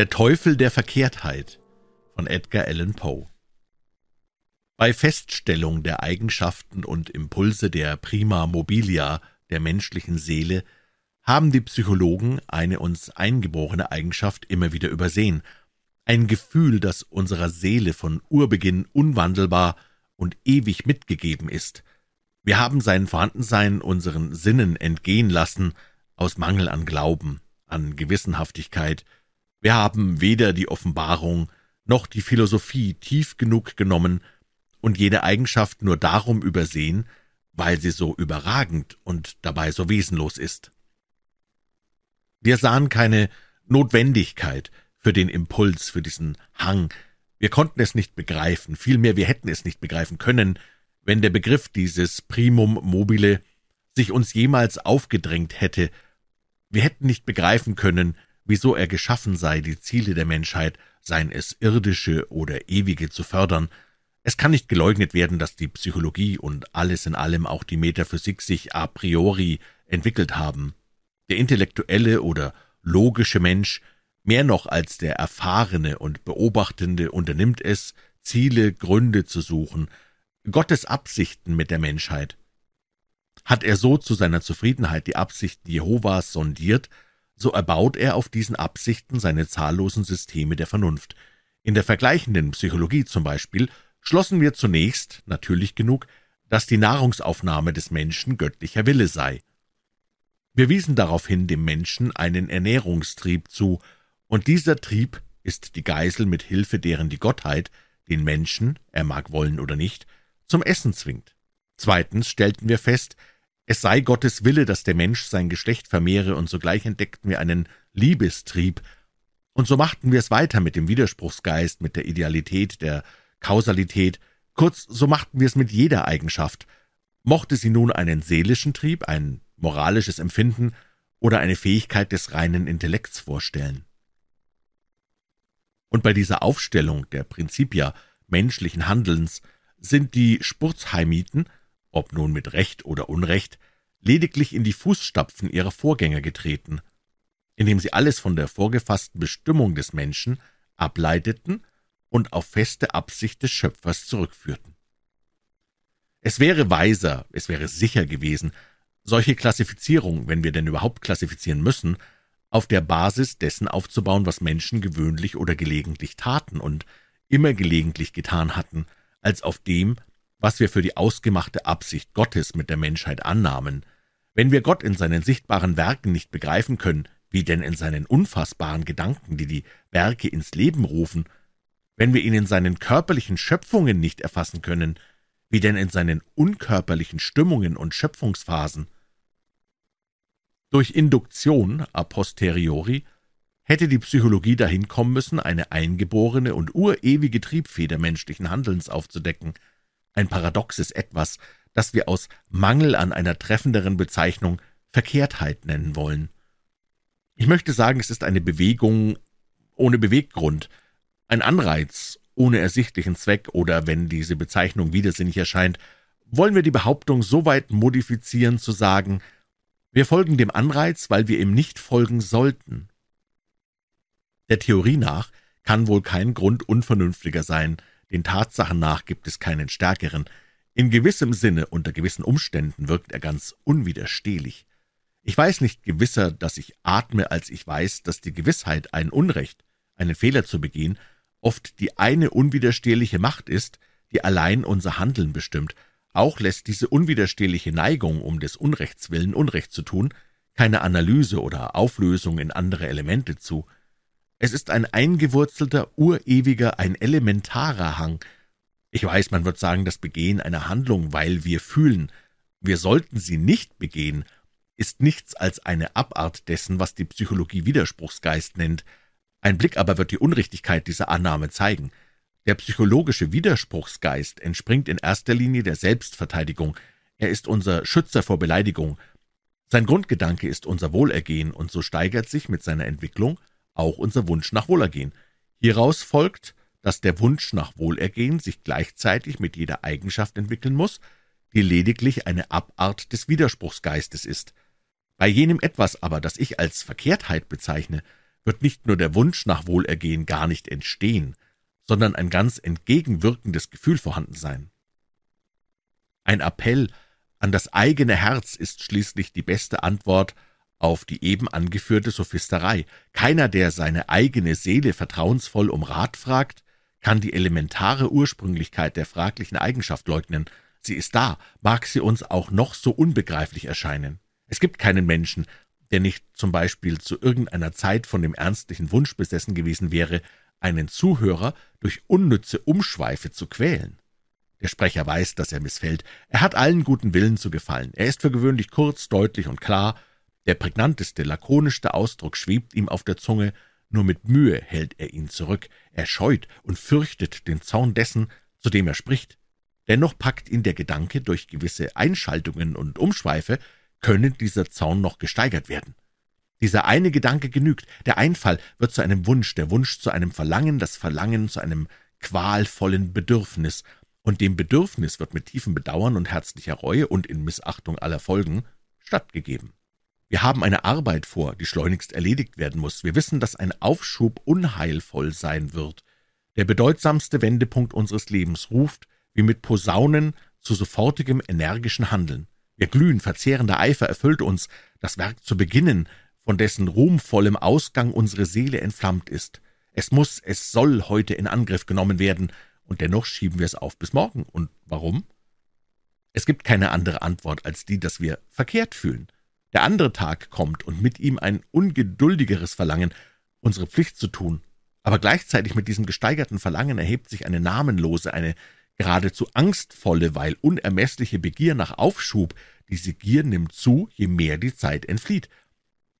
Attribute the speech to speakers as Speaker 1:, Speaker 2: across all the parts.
Speaker 1: Der Teufel der Verkehrtheit von Edgar Allan Poe Bei Feststellung der Eigenschaften und Impulse der Prima Mobilia der menschlichen Seele haben die Psychologen eine uns eingeborene Eigenschaft immer wieder übersehen, ein Gefühl, das unserer Seele von Urbeginn unwandelbar und ewig mitgegeben ist. Wir haben sein Vorhandensein unseren Sinnen entgehen lassen, aus Mangel an Glauben, an Gewissenhaftigkeit, wir haben weder die Offenbarung noch die Philosophie tief genug genommen und jede Eigenschaft nur darum übersehen, weil sie so überragend und dabei so wesenlos ist. Wir sahen keine Notwendigkeit für den Impuls, für diesen Hang. Wir konnten es nicht begreifen, vielmehr wir hätten es nicht begreifen können, wenn der Begriff dieses Primum mobile sich uns jemals aufgedrängt hätte. Wir hätten nicht begreifen können, wieso er geschaffen sei, die Ziele der Menschheit, seien es irdische oder ewige, zu fördern. Es kann nicht geleugnet werden, dass die Psychologie und alles in allem auch die Metaphysik sich a priori entwickelt haben. Der intellektuelle oder logische Mensch, mehr noch als der erfahrene und beobachtende, unternimmt es, Ziele, Gründe zu suchen, Gottes Absichten mit der Menschheit. Hat er so zu seiner Zufriedenheit die Absichten Jehovas sondiert, so erbaut er auf diesen Absichten seine zahllosen Systeme der Vernunft. In der vergleichenden Psychologie zum Beispiel schlossen wir zunächst, natürlich genug, dass die Nahrungsaufnahme des Menschen göttlicher Wille sei. Wir wiesen daraufhin dem Menschen einen Ernährungstrieb zu, und dieser Trieb ist die Geisel, mit Hilfe deren die Gottheit den Menschen, er mag wollen oder nicht, zum Essen zwingt. Zweitens stellten wir fest, es sei Gottes Wille, dass der Mensch sein Geschlecht vermehre, und sogleich entdeckten wir einen Liebestrieb, und so machten wir es weiter mit dem Widerspruchsgeist, mit der Idealität, der Kausalität, kurz, so machten wir es mit jeder Eigenschaft. Mochte sie nun einen seelischen Trieb, ein moralisches Empfinden oder eine Fähigkeit des reinen Intellekts vorstellen. Und bei dieser Aufstellung der Prinzipia menschlichen Handelns sind die Spurzheimiten ob nun mit Recht oder Unrecht, lediglich in die Fußstapfen ihrer Vorgänger getreten, indem sie alles von der vorgefassten Bestimmung des Menschen ableiteten und auf feste Absicht des Schöpfers zurückführten. Es wäre weiser, es wäre sicher gewesen, solche Klassifizierung, wenn wir denn überhaupt klassifizieren müssen, auf der Basis dessen aufzubauen, was Menschen gewöhnlich oder gelegentlich taten und immer gelegentlich getan hatten, als auf dem, was wir für die ausgemachte Absicht Gottes mit der Menschheit annahmen, wenn wir Gott in seinen sichtbaren Werken nicht begreifen können, wie denn in seinen unfassbaren Gedanken, die die Werke ins Leben rufen, wenn wir ihn in seinen körperlichen Schöpfungen nicht erfassen können, wie denn in seinen unkörperlichen Stimmungen und Schöpfungsphasen. Durch Induktion a posteriori hätte die Psychologie dahin kommen müssen, eine eingeborene und urewige Triebfeder menschlichen Handelns aufzudecken – ein paradoxes Etwas, das wir aus Mangel an einer treffenderen Bezeichnung Verkehrtheit nennen wollen. Ich möchte sagen, es ist eine Bewegung ohne Beweggrund, ein Anreiz ohne ersichtlichen Zweck, oder wenn diese Bezeichnung widersinnig erscheint, wollen wir die Behauptung so weit modifizieren, zu sagen, wir folgen dem Anreiz, weil wir ihm nicht folgen sollten. Der Theorie nach kann wohl kein Grund unvernünftiger sein, den Tatsachen nach gibt es keinen stärkeren. In gewissem Sinne, unter gewissen Umständen wirkt er ganz unwiderstehlich. Ich weiß nicht gewisser, dass ich atme, als ich weiß, dass die Gewissheit, ein Unrecht, einen Fehler zu begehen, oft die eine unwiderstehliche Macht ist, die allein unser Handeln bestimmt. Auch lässt diese unwiderstehliche Neigung, um des Unrechts willen Unrecht zu tun, keine Analyse oder Auflösung in andere Elemente zu. Es ist ein eingewurzelter, urewiger, ein elementarer Hang. Ich weiß, man wird sagen, das Begehen einer Handlung, weil wir fühlen, wir sollten sie nicht begehen, ist nichts als eine Abart dessen, was die Psychologie Widerspruchsgeist nennt. Ein Blick aber wird die Unrichtigkeit dieser Annahme zeigen. Der psychologische Widerspruchsgeist entspringt in erster Linie der Selbstverteidigung. Er ist unser Schützer vor Beleidigung. Sein Grundgedanke ist unser Wohlergehen, und so steigert sich mit seiner Entwicklung auch unser Wunsch nach Wohlergehen. Hieraus folgt, dass der Wunsch nach Wohlergehen sich gleichzeitig mit jeder Eigenschaft entwickeln muss, die lediglich eine Abart des Widerspruchsgeistes ist. Bei jenem etwas aber, das ich als Verkehrtheit bezeichne, wird nicht nur der Wunsch nach Wohlergehen gar nicht entstehen, sondern ein ganz entgegenwirkendes Gefühl vorhanden sein. Ein Appell an das eigene Herz ist schließlich die beste Antwort auf die eben angeführte Sophisterei. Keiner, der seine eigene Seele vertrauensvoll um Rat fragt, kann die elementare Ursprünglichkeit der fraglichen Eigenschaft leugnen. Sie ist da, mag sie uns auch noch so unbegreiflich erscheinen. Es gibt keinen Menschen, der nicht zum Beispiel zu irgendeiner Zeit von dem ernstlichen Wunsch besessen gewesen wäre, einen Zuhörer durch unnütze Umschweife zu quälen. Der Sprecher weiß, dass er missfällt. Er hat allen guten Willen zu gefallen. Er ist für gewöhnlich kurz, deutlich und klar. Der prägnanteste, lakonischste Ausdruck schwebt ihm auf der Zunge, nur mit Mühe hält er ihn zurück. Er scheut und fürchtet den Zorn dessen, zu dem er spricht. Dennoch packt ihn der Gedanke, durch gewisse Einschaltungen und Umschweife könne dieser Zorn noch gesteigert werden. Dieser eine Gedanke genügt, der Einfall wird zu einem Wunsch, der Wunsch zu einem Verlangen, das Verlangen zu einem qualvollen Bedürfnis, und dem Bedürfnis wird mit tiefem Bedauern und herzlicher Reue und in Missachtung aller Folgen stattgegeben. Wir haben eine Arbeit vor, die schleunigst erledigt werden muss. Wir wissen, dass ein Aufschub unheilvoll sein wird. Der bedeutsamste Wendepunkt unseres Lebens ruft, wie mit Posaunen, zu sofortigem energischen Handeln. Ihr glühen verzehrender Eifer erfüllt uns, das Werk zu beginnen, von dessen ruhmvollem Ausgang unsere Seele entflammt ist. Es muss, es soll heute in Angriff genommen werden, und dennoch schieben wir es auf bis morgen. Und warum? Es gibt keine andere Antwort als die, dass wir verkehrt fühlen. Der andere Tag kommt und mit ihm ein ungeduldigeres Verlangen, unsere Pflicht zu tun. Aber gleichzeitig mit diesem gesteigerten Verlangen erhebt sich eine namenlose, eine geradezu angstvolle, weil unermessliche Begier nach Aufschub. Diese Gier nimmt zu, je mehr die Zeit entflieht.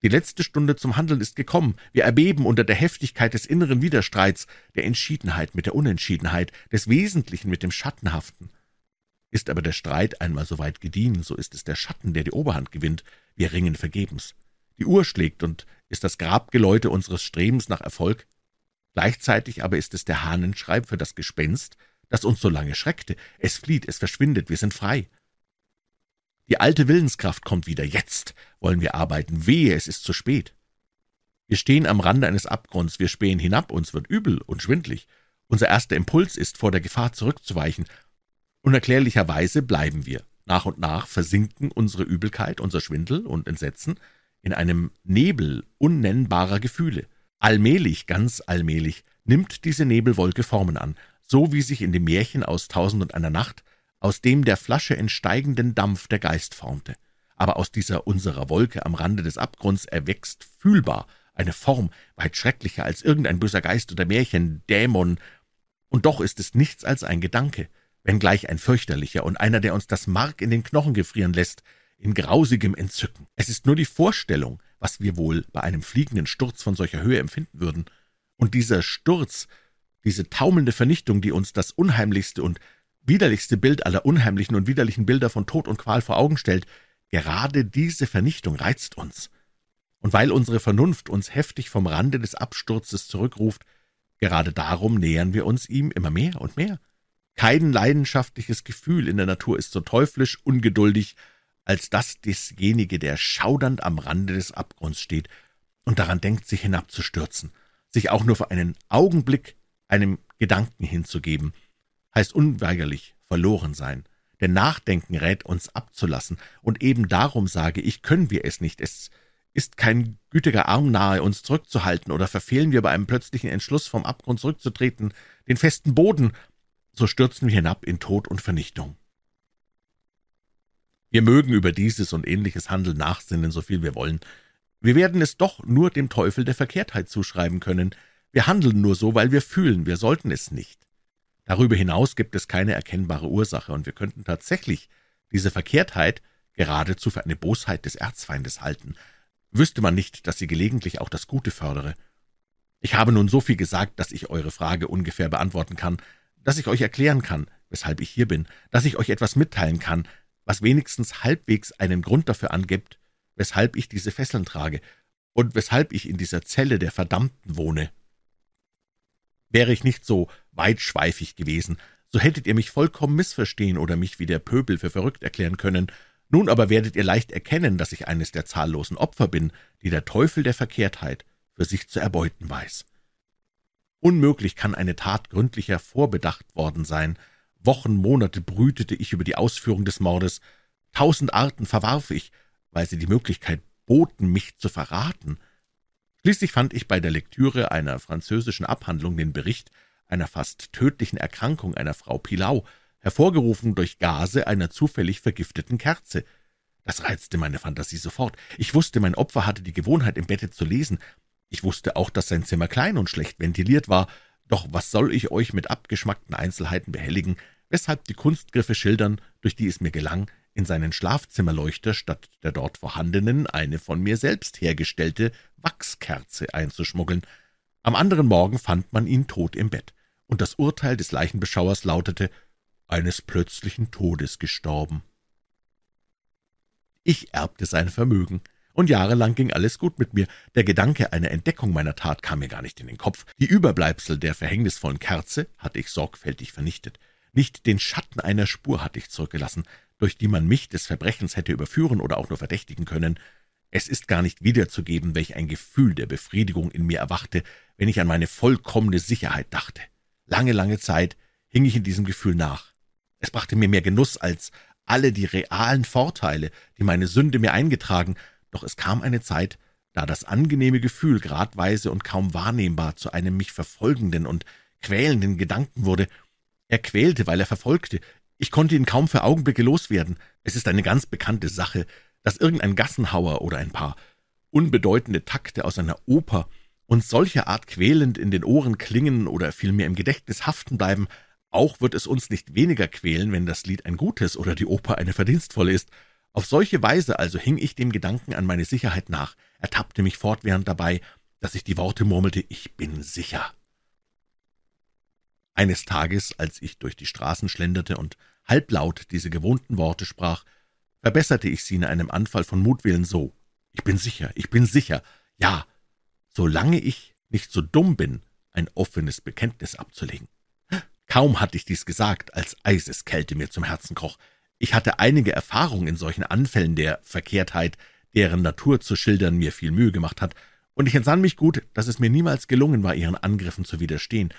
Speaker 1: Die letzte Stunde zum Handeln ist gekommen. Wir erbeben unter der Heftigkeit des inneren Widerstreits, der Entschiedenheit mit der Unentschiedenheit, des Wesentlichen mit dem Schattenhaften. Ist aber der Streit einmal so weit gediehen, so ist es der Schatten, der die Oberhand gewinnt. Wir ringen vergebens. Die Uhr schlägt und ist das Grabgeläute unseres Strebens nach Erfolg. Gleichzeitig aber ist es der Hahnenschreib für das Gespenst, das uns so lange schreckte. Es flieht, es verschwindet, wir sind frei. Die alte Willenskraft kommt wieder. Jetzt wollen wir arbeiten. Wehe, es ist zu spät. Wir stehen am Rande eines Abgrunds, wir spähen hinab, uns wird übel und schwindlig. Unser erster Impuls ist, vor der Gefahr zurückzuweichen. Unerklärlicherweise bleiben wir. Nach und nach versinken unsere Übelkeit, unser Schwindel und Entsetzen in einem Nebel unnennbarer Gefühle. Allmählich, ganz allmählich, nimmt diese Nebelwolke Formen an, so wie sich in dem Märchen aus Tausend und einer Nacht aus dem der Flasche entsteigenden Dampf der Geist formte. Aber aus dieser unserer Wolke am Rande des Abgrunds erwächst fühlbar eine Form, weit schrecklicher als irgendein böser Geist oder Märchen, Dämon, und doch ist es nichts als ein Gedanke, wenngleich ein fürchterlicher und einer, der uns das Mark in den Knochen gefrieren lässt, in grausigem Entzücken. Es ist nur die Vorstellung, was wir wohl bei einem fliegenden Sturz von solcher Höhe empfinden würden. Und dieser Sturz, diese taumelnde Vernichtung, die uns das unheimlichste und widerlichste Bild aller unheimlichen und widerlichen Bilder von Tod und Qual vor Augen stellt, gerade diese Vernichtung reizt uns. Und weil unsere Vernunft uns heftig vom Rande des Absturzes zurückruft, gerade darum nähern wir uns ihm immer mehr und mehr. Kein leidenschaftliches Gefühl in der Natur ist so teuflisch ungeduldig, als das desjenige, der schaudernd am Rande des Abgrunds steht und daran denkt, sich hinabzustürzen, sich auch nur für einen Augenblick einem Gedanken hinzugeben, heißt unweigerlich verloren sein. Denn Nachdenken rät uns abzulassen, und eben darum sage ich, können wir es nicht. Es ist kein gütiger Arm nahe, uns zurückzuhalten, oder verfehlen wir bei einem plötzlichen Entschluss, vom Abgrund zurückzutreten, den festen Boden, so stürzen wir hinab in Tod und Vernichtung. Wir mögen über dieses und ähnliches Handeln nachsinnen, so viel wir wollen. Wir werden es doch nur dem Teufel der Verkehrtheit zuschreiben können. Wir handeln nur so, weil wir fühlen, wir sollten es nicht. Darüber hinaus gibt es keine erkennbare Ursache, und wir könnten tatsächlich diese Verkehrtheit geradezu für eine Bosheit des Erzfeindes halten, wüsste man nicht, dass sie gelegentlich auch das Gute fördere. Ich habe nun so viel gesagt, dass ich eure Frage ungefähr beantworten kann, dass ich euch erklären kann, weshalb ich hier bin, dass ich euch etwas mitteilen kann, was wenigstens halbwegs einen Grund dafür angibt, weshalb ich diese Fesseln trage und weshalb ich in dieser Zelle der Verdammten wohne. Wäre ich nicht so weitschweifig gewesen, so hättet ihr mich vollkommen missverstehen oder mich wie der Pöbel für verrückt erklären können. Nun aber werdet ihr leicht erkennen, dass ich eines der zahllosen Opfer bin, die der Teufel der Verkehrtheit für sich zu erbeuten weiß. Unmöglich kann eine Tat gründlicher vorbedacht worden sein. Wochen, Monate brütete ich über die Ausführung des Mordes. Tausend Arten verwarf ich, weil sie die Möglichkeit boten, mich zu verraten. Schließlich fand ich bei der Lektüre einer französischen Abhandlung den Bericht einer fast tödlichen Erkrankung einer Frau Pilau, hervorgerufen durch Gase einer zufällig vergifteten Kerze. Das reizte meine Fantasie sofort. Ich wusste, mein Opfer hatte die Gewohnheit, im Bette zu lesen. Ich wusste auch, dass sein Zimmer klein und schlecht ventiliert war. Doch was soll ich euch mit abgeschmackten Einzelheiten behelligen, weshalb die Kunstgriffe schildern, durch die es mir gelang, in seinen Schlafzimmerleuchter statt der dort vorhandenen eine von mir selbst hergestellte Wachskerze einzuschmuggeln. Am anderen Morgen fand man ihn tot im Bett, und das Urteil des Leichenbeschauers lautete eines plötzlichen Todes gestorben. Ich erbte sein Vermögen, und jahrelang ging alles gut mit mir. Der Gedanke einer Entdeckung meiner Tat kam mir gar nicht in den Kopf. Die Überbleibsel der verhängnisvollen Kerze hatte ich sorgfältig vernichtet. Nicht den Schatten einer Spur hatte ich zurückgelassen, durch die man mich des Verbrechens hätte überführen oder auch nur verdächtigen können. Es ist gar nicht wiederzugeben, welch ein Gefühl der Befriedigung in mir erwachte, wenn ich an meine vollkommene Sicherheit dachte. Lange, lange Zeit hing ich in diesem Gefühl nach. Es brachte mir mehr Genuss als alle die realen Vorteile, die meine Sünde mir eingetragen, doch es kam eine Zeit, da das angenehme Gefühl gradweise und kaum wahrnehmbar zu einem mich verfolgenden und quälenden Gedanken wurde. Er quälte, weil er verfolgte. Ich konnte ihn kaum für Augenblicke loswerden. Es ist eine ganz bekannte Sache, dass irgendein Gassenhauer oder ein paar unbedeutende Takte aus einer Oper uns solcher Art quälend in den Ohren klingen oder vielmehr im Gedächtnis haften bleiben, auch wird es uns nicht weniger quälen, wenn das Lied ein gutes oder die Oper eine verdienstvolle ist. Auf solche Weise also hing ich dem Gedanken an meine Sicherheit nach, ertappte mich fortwährend dabei, dass ich die Worte murmelte, ich bin sicher. Eines Tages, als ich durch die Straßen schlenderte und halblaut diese gewohnten Worte sprach, verbesserte ich sie in einem Anfall von Mutwillen so. Ich bin sicher, ich bin sicher, ja, solange ich nicht so dumm bin, ein offenes Bekenntnis abzulegen. Kaum hatte ich dies gesagt, als Eiseskälte mir zum Herzen kroch. Ich hatte einige Erfahrung in solchen Anfällen der Verkehrtheit, deren Natur zu schildern mir viel Mühe gemacht hat, und ich entsann mich gut, dass es mir niemals gelungen war, ihren Angriffen zu widerstehen.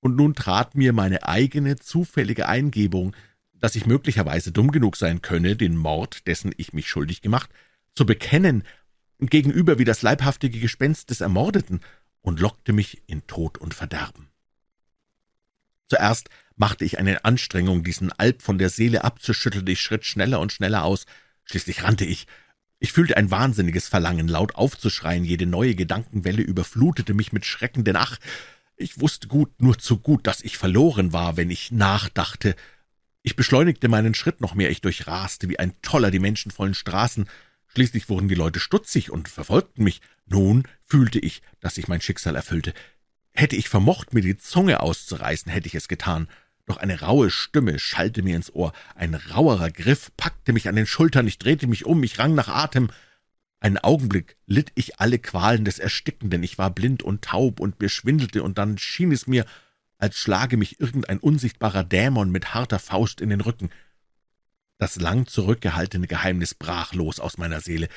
Speaker 1: Und nun trat mir meine eigene zufällige Eingebung, dass ich möglicherweise dumm genug sein könne, den Mord, dessen ich mich schuldig gemacht, zu bekennen, gegenüber wie das leibhaftige Gespenst des Ermordeten, und lockte mich in Tod und Verderben. Zuerst machte ich eine Anstrengung, diesen Alp von der Seele abzuschütteln, ich schritt schneller und schneller aus, schließlich rannte ich. Ich fühlte ein wahnsinniges Verlangen, laut aufzuschreien, jede neue Gedankenwelle überflutete mich mit Schrecken, denn ach, ich wusste gut, nur zu gut, dass ich verloren war, wenn ich nachdachte. Ich beschleunigte meinen Schritt noch mehr, ich durchraste wie ein Toller die menschenvollen Straßen, Schließlich wurden die Leute stutzig und verfolgten mich. Nun fühlte ich, dass sich mein Schicksal erfüllte. Hätte ich vermocht, mir die Zunge auszureißen, hätte ich es getan. Doch eine raue Stimme schallte mir ins Ohr, ein rauerer Griff packte mich an den Schultern, ich drehte mich um, ich rang nach Atem. Einen Augenblick litt ich alle Qualen des Erstickenden, ich war blind und taub und mir schwindelte, und dann schien es mir, als schlage mich irgendein unsichtbarer Dämon mit harter Faust in den Rücken. Das lang zurückgehaltene Geheimnis brach los aus meiner Seele.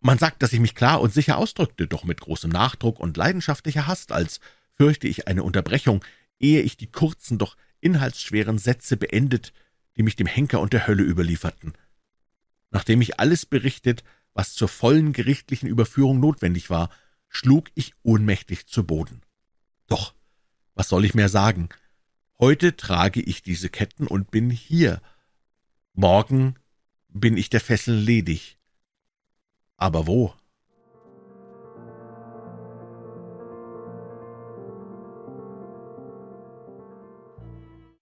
Speaker 1: Man sagt, dass ich mich klar und sicher ausdrückte, doch mit großem Nachdruck und leidenschaftlicher Hast, als fürchte ich eine Unterbrechung, ehe ich die kurzen, doch inhaltsschweren Sätze beendet, die mich dem Henker und der Hölle überlieferten. Nachdem ich alles berichtet, was zur vollen gerichtlichen Überführung notwendig war, schlug ich ohnmächtig zu Boden. Doch, was soll ich mehr sagen? Heute trage ich diese Ketten und bin hier, Morgen bin ich der Fesseln ledig. Aber wo?